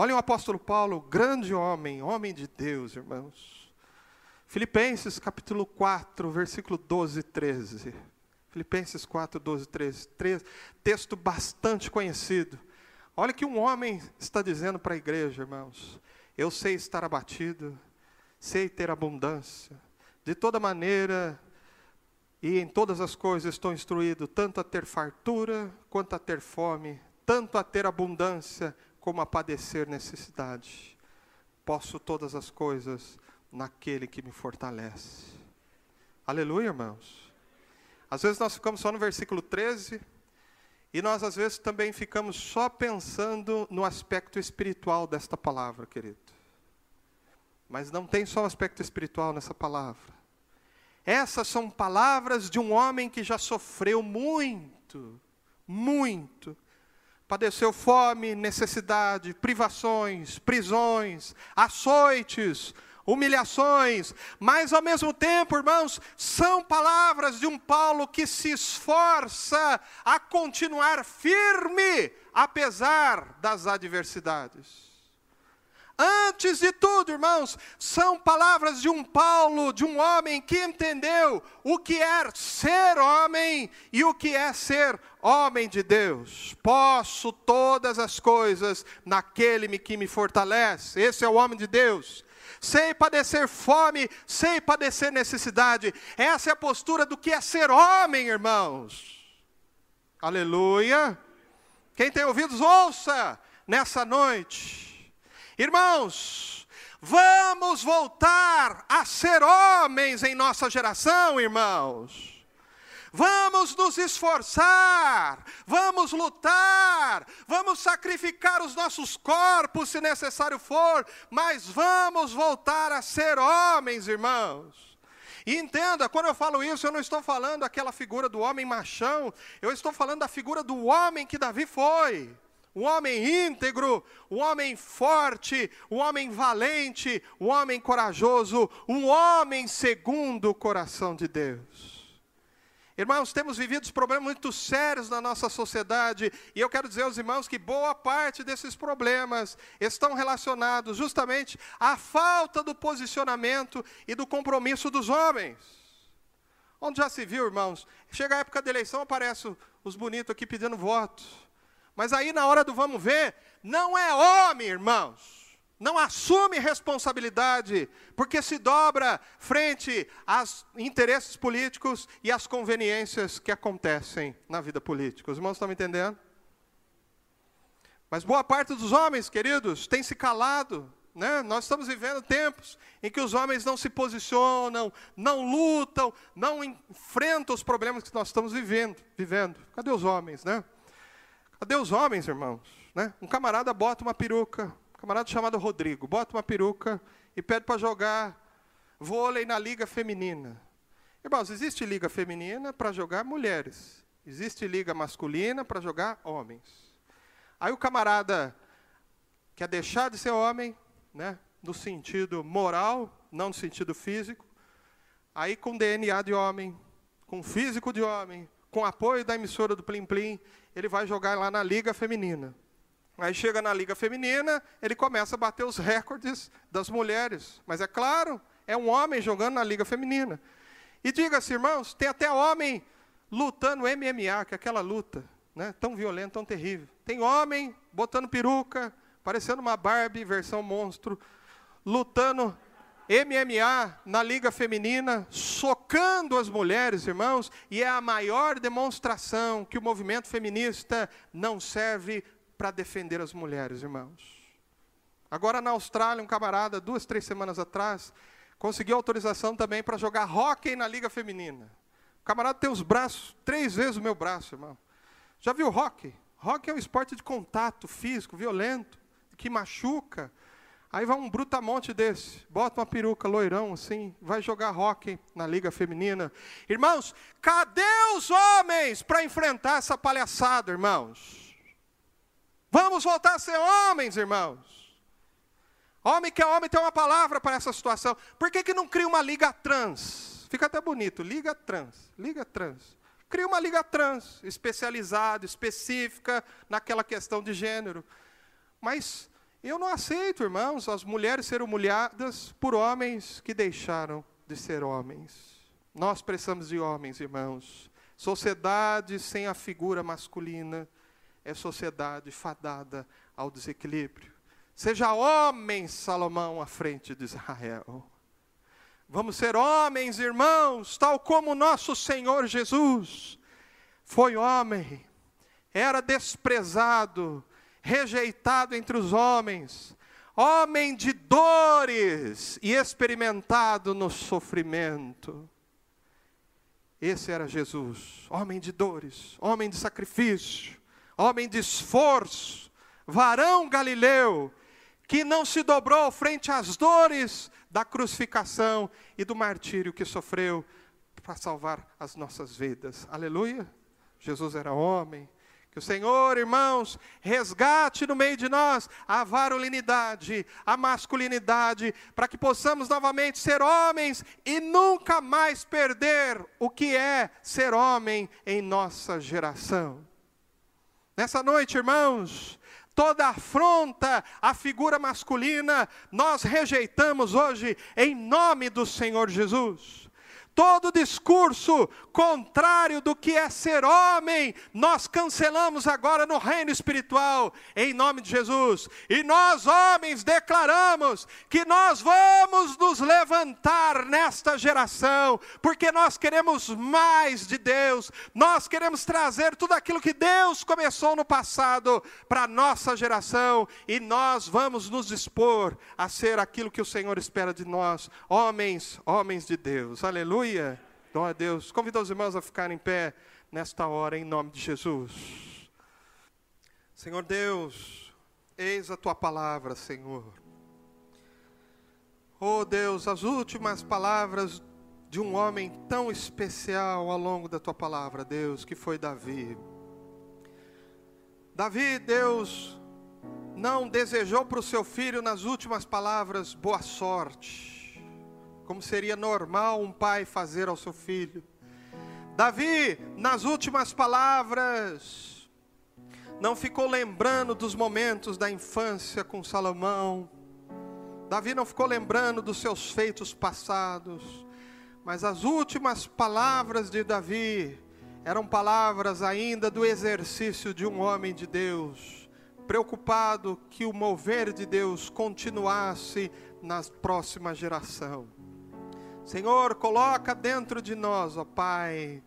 Olha o apóstolo Paulo, grande homem, homem de Deus, irmãos. Filipenses capítulo 4, versículo 12 e 13. Filipenses 4, 12 e 13. 13. Texto bastante conhecido. Olha que um homem está dizendo para a igreja, irmãos. Eu sei estar abatido, sei ter abundância. De toda maneira e em todas as coisas estou instruído, tanto a ter fartura quanto a ter fome, tanto a ter abundância como a padecer necessidade. Posso todas as coisas naquele que me fortalece. Aleluia, irmãos. Às vezes nós ficamos só no versículo 13 e nós às vezes também ficamos só pensando no aspecto espiritual desta palavra, querido. Mas não tem só o aspecto espiritual nessa palavra. Essas são palavras de um homem que já sofreu muito, muito padeceu fome, necessidade, privações, prisões, açoites, humilhações, mas ao mesmo tempo, irmãos, são palavras de um Paulo que se esforça a continuar firme apesar das adversidades. Antes de tudo, irmãos, são palavras de um Paulo, de um homem que entendeu o que é ser homem e o que é ser homem de Deus. Posso todas as coisas naquele que me fortalece. Esse é o homem de Deus sei padecer fome, sei padecer necessidade. Essa é a postura do que é ser homem, irmãos. Aleluia. Quem tem ouvidos, ouça nessa noite. Irmãos, vamos voltar a ser homens em nossa geração, irmãos. Vamos nos esforçar, vamos lutar, vamos sacrificar os nossos corpos se necessário for, mas vamos voltar a ser homens, irmãos. E entenda, quando eu falo isso, eu não estou falando aquela figura do homem machão, eu estou falando da figura do homem que Davi foi. O homem íntegro, o homem forte, o homem valente, o homem corajoso, um homem segundo o coração de Deus. Irmãos, temos vivido problemas muito sérios na nossa sociedade, e eu quero dizer aos irmãos que boa parte desses problemas estão relacionados justamente à falta do posicionamento e do compromisso dos homens. Onde já se viu, irmãos? Chega a época da eleição, aparecem os bonitos aqui pedindo voto. Mas aí, na hora do vamos ver, não é homem, irmãos não assume responsabilidade, porque se dobra frente aos interesses políticos e às conveniências que acontecem na vida política. Os irmãos estão me entendendo? Mas boa parte dos homens, queridos, tem se calado. Né? Nós estamos vivendo tempos em que os homens não se posicionam, não lutam, não enfrentam os problemas que nós estamos vivendo. vivendo. Cadê os homens, né? Cadê os homens, irmãos? Né? Um camarada bota uma peruca, camarada chamado Rodrigo, bota uma peruca e pede para jogar vôlei na liga feminina. Irmãos, existe liga feminina para jogar mulheres. Existe liga masculina para jogar homens. Aí o camarada quer deixar de ser homem, né, no sentido moral, não no sentido físico. Aí com DNA de homem, com físico de homem, com apoio da emissora do Plim Plim, ele vai jogar lá na liga feminina. Aí chega na liga feminina, ele começa a bater os recordes das mulheres. Mas é claro, é um homem jogando na liga feminina. E diga-se, irmãos, tem até homem lutando MMA, que é aquela luta, né, tão violenta, tão terrível. Tem homem botando peruca, parecendo uma Barbie versão monstro, lutando MMA na liga feminina, socando as mulheres, irmãos, e é a maior demonstração que o movimento feminista não serve para defender as mulheres, irmãos. Agora na Austrália, um camarada, duas, três semanas atrás, conseguiu autorização também para jogar hóquei na Liga Feminina. O camarada tem os braços, três vezes o meu braço, irmão. Já viu hóquei? Hóquei é um esporte de contato físico, violento, que machuca. Aí vai um brutamonte desse, bota uma peruca loirão assim, vai jogar hóquei na liga feminina. Irmãos, cadê os homens para enfrentar essa palhaçada, irmãos? Vamos voltar a ser homens, irmãos. Homem que é homem tem uma palavra para essa situação. Por que, que não cria uma liga trans? Fica até bonito, liga trans, liga trans. Cria uma liga trans, especializada, específica naquela questão de gênero. Mas eu não aceito, irmãos, as mulheres serem humilhadas por homens que deixaram de ser homens. Nós precisamos de homens, irmãos. Sociedade sem a figura masculina é sociedade fadada ao desequilíbrio. Seja homem, Salomão, à frente de Israel. Vamos ser homens, irmãos, tal como nosso Senhor Jesus foi homem, era desprezado, rejeitado entre os homens, homem de dores e experimentado no sofrimento. Esse era Jesus, homem de dores, homem de sacrifício, homem de esforço, varão galileu, que não se dobrou frente às dores da crucificação e do martírio que sofreu para salvar as nossas vidas. Aleluia. Jesus era homem. Que o Senhor, irmãos, resgate no meio de nós a varolinidade, a masculinidade, para que possamos novamente ser homens e nunca mais perder o que é ser homem em nossa geração. Nessa noite, irmãos, toda afronta à figura masculina, nós rejeitamos hoje em nome do Senhor Jesus todo discurso contrário do que é ser homem, nós cancelamos agora no reino espiritual, em nome de Jesus. E nós, homens, declaramos que nós vamos nos levantar nesta geração, porque nós queremos mais de Deus, nós queremos trazer tudo aquilo que Deus começou no passado para a nossa geração, e nós vamos nos dispor a ser aquilo que o Senhor espera de nós, homens, homens de Deus. Aleluia. Aleluia. Glória a Deus. Convido os irmãos a ficarem em pé nesta hora, em nome de Jesus. Senhor Deus, eis a tua palavra, Senhor. Oh Deus, as últimas palavras de um homem tão especial ao longo da tua palavra, Deus, que foi Davi. Davi, Deus, não desejou para o seu filho nas últimas palavras boa sorte como seria normal um pai fazer ao seu filho. Davi, nas últimas palavras, não ficou lembrando dos momentos da infância com Salomão. Davi não ficou lembrando dos seus feitos passados, mas as últimas palavras de Davi eram palavras ainda do exercício de um homem de Deus, preocupado que o mover de Deus continuasse na próxima geração. Senhor, coloca dentro de nós, ó Pai,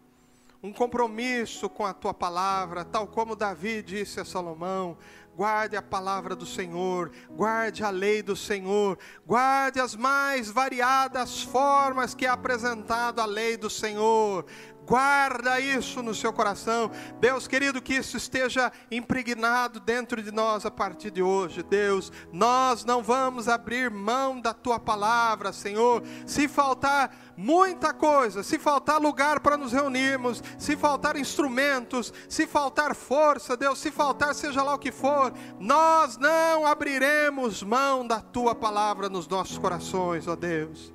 um compromisso com a tua palavra, tal como Davi disse a Salomão: guarde a palavra do Senhor, guarde a lei do Senhor, guarde as mais variadas formas que é apresentado a lei do Senhor, Guarda isso no seu coração. Deus querido, que isso esteja impregnado dentro de nós a partir de hoje. Deus, nós não vamos abrir mão da tua palavra, Senhor. Se faltar muita coisa, se faltar lugar para nos reunirmos, se faltar instrumentos, se faltar força, Deus, se faltar seja lá o que for, nós não abriremos mão da tua palavra nos nossos corações, ó Deus.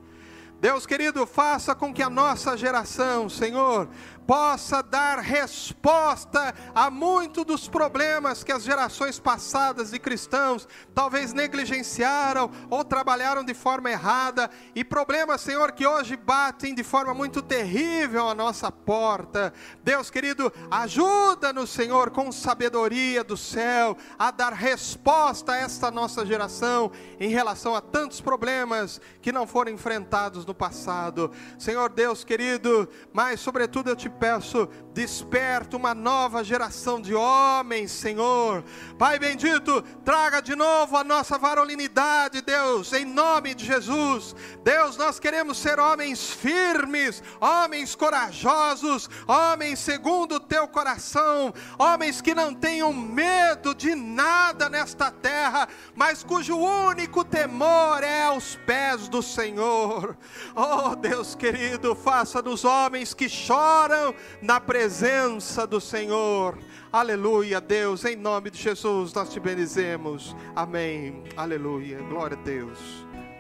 Deus querido, faça com que a nossa geração, Senhor, possa dar resposta a muitos dos problemas que as gerações passadas de cristãos talvez negligenciaram ou trabalharam de forma errada, e problemas, Senhor, que hoje batem de forma muito terrível à nossa porta. Deus querido, ajuda-nos, Senhor, com sabedoria do céu, a dar resposta a esta nossa geração em relação a tantos problemas que não foram enfrentados no passado. Senhor Deus querido, mas sobretudo eu te peço, desperta uma nova geração de homens, Senhor. Pai bendito, traga de novo a nossa varolinidade, Deus, em nome de Jesus. Deus, nós queremos ser homens firmes, homens corajosos, homens segundo o teu coração, homens que não tenham medo de nada nesta terra, mas cujo único temor é aos pés do Senhor. Oh, Deus querido, faça-nos homens que choram na presença do Senhor. Aleluia, Deus, em nome de Jesus nós te bendizemos. Amém. Aleluia. Glória a Deus.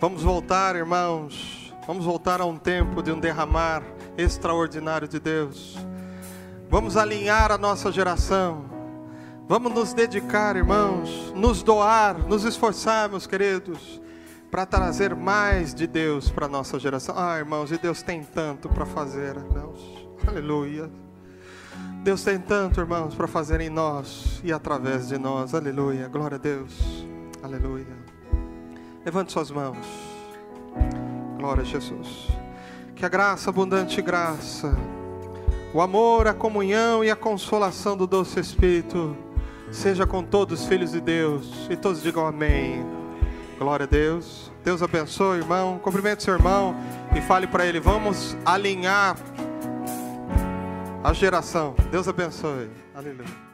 Vamos voltar, irmãos. Vamos voltar a um tempo de um derramar extraordinário de Deus. Vamos alinhar a nossa geração. Vamos nos dedicar, irmãos, nos doar, nos esforçar, meus queridos para trazer mais de Deus para a nossa geração. Ah, irmãos, e Deus tem tanto para fazer, irmãos. Aleluia. Deus tem tanto, irmãos, para fazer em nós e através de nós. Aleluia. Glória a Deus. Aleluia. Levante suas mãos. Glória a Jesus. Que a graça, abundante graça, o amor, a comunhão e a consolação do doce Espírito seja com todos os filhos de Deus. E todos digam amém. Glória a Deus. Deus abençoe, irmão. Cumprimente seu irmão e fale para ele: vamos alinhar a geração. Deus abençoe. Aleluia.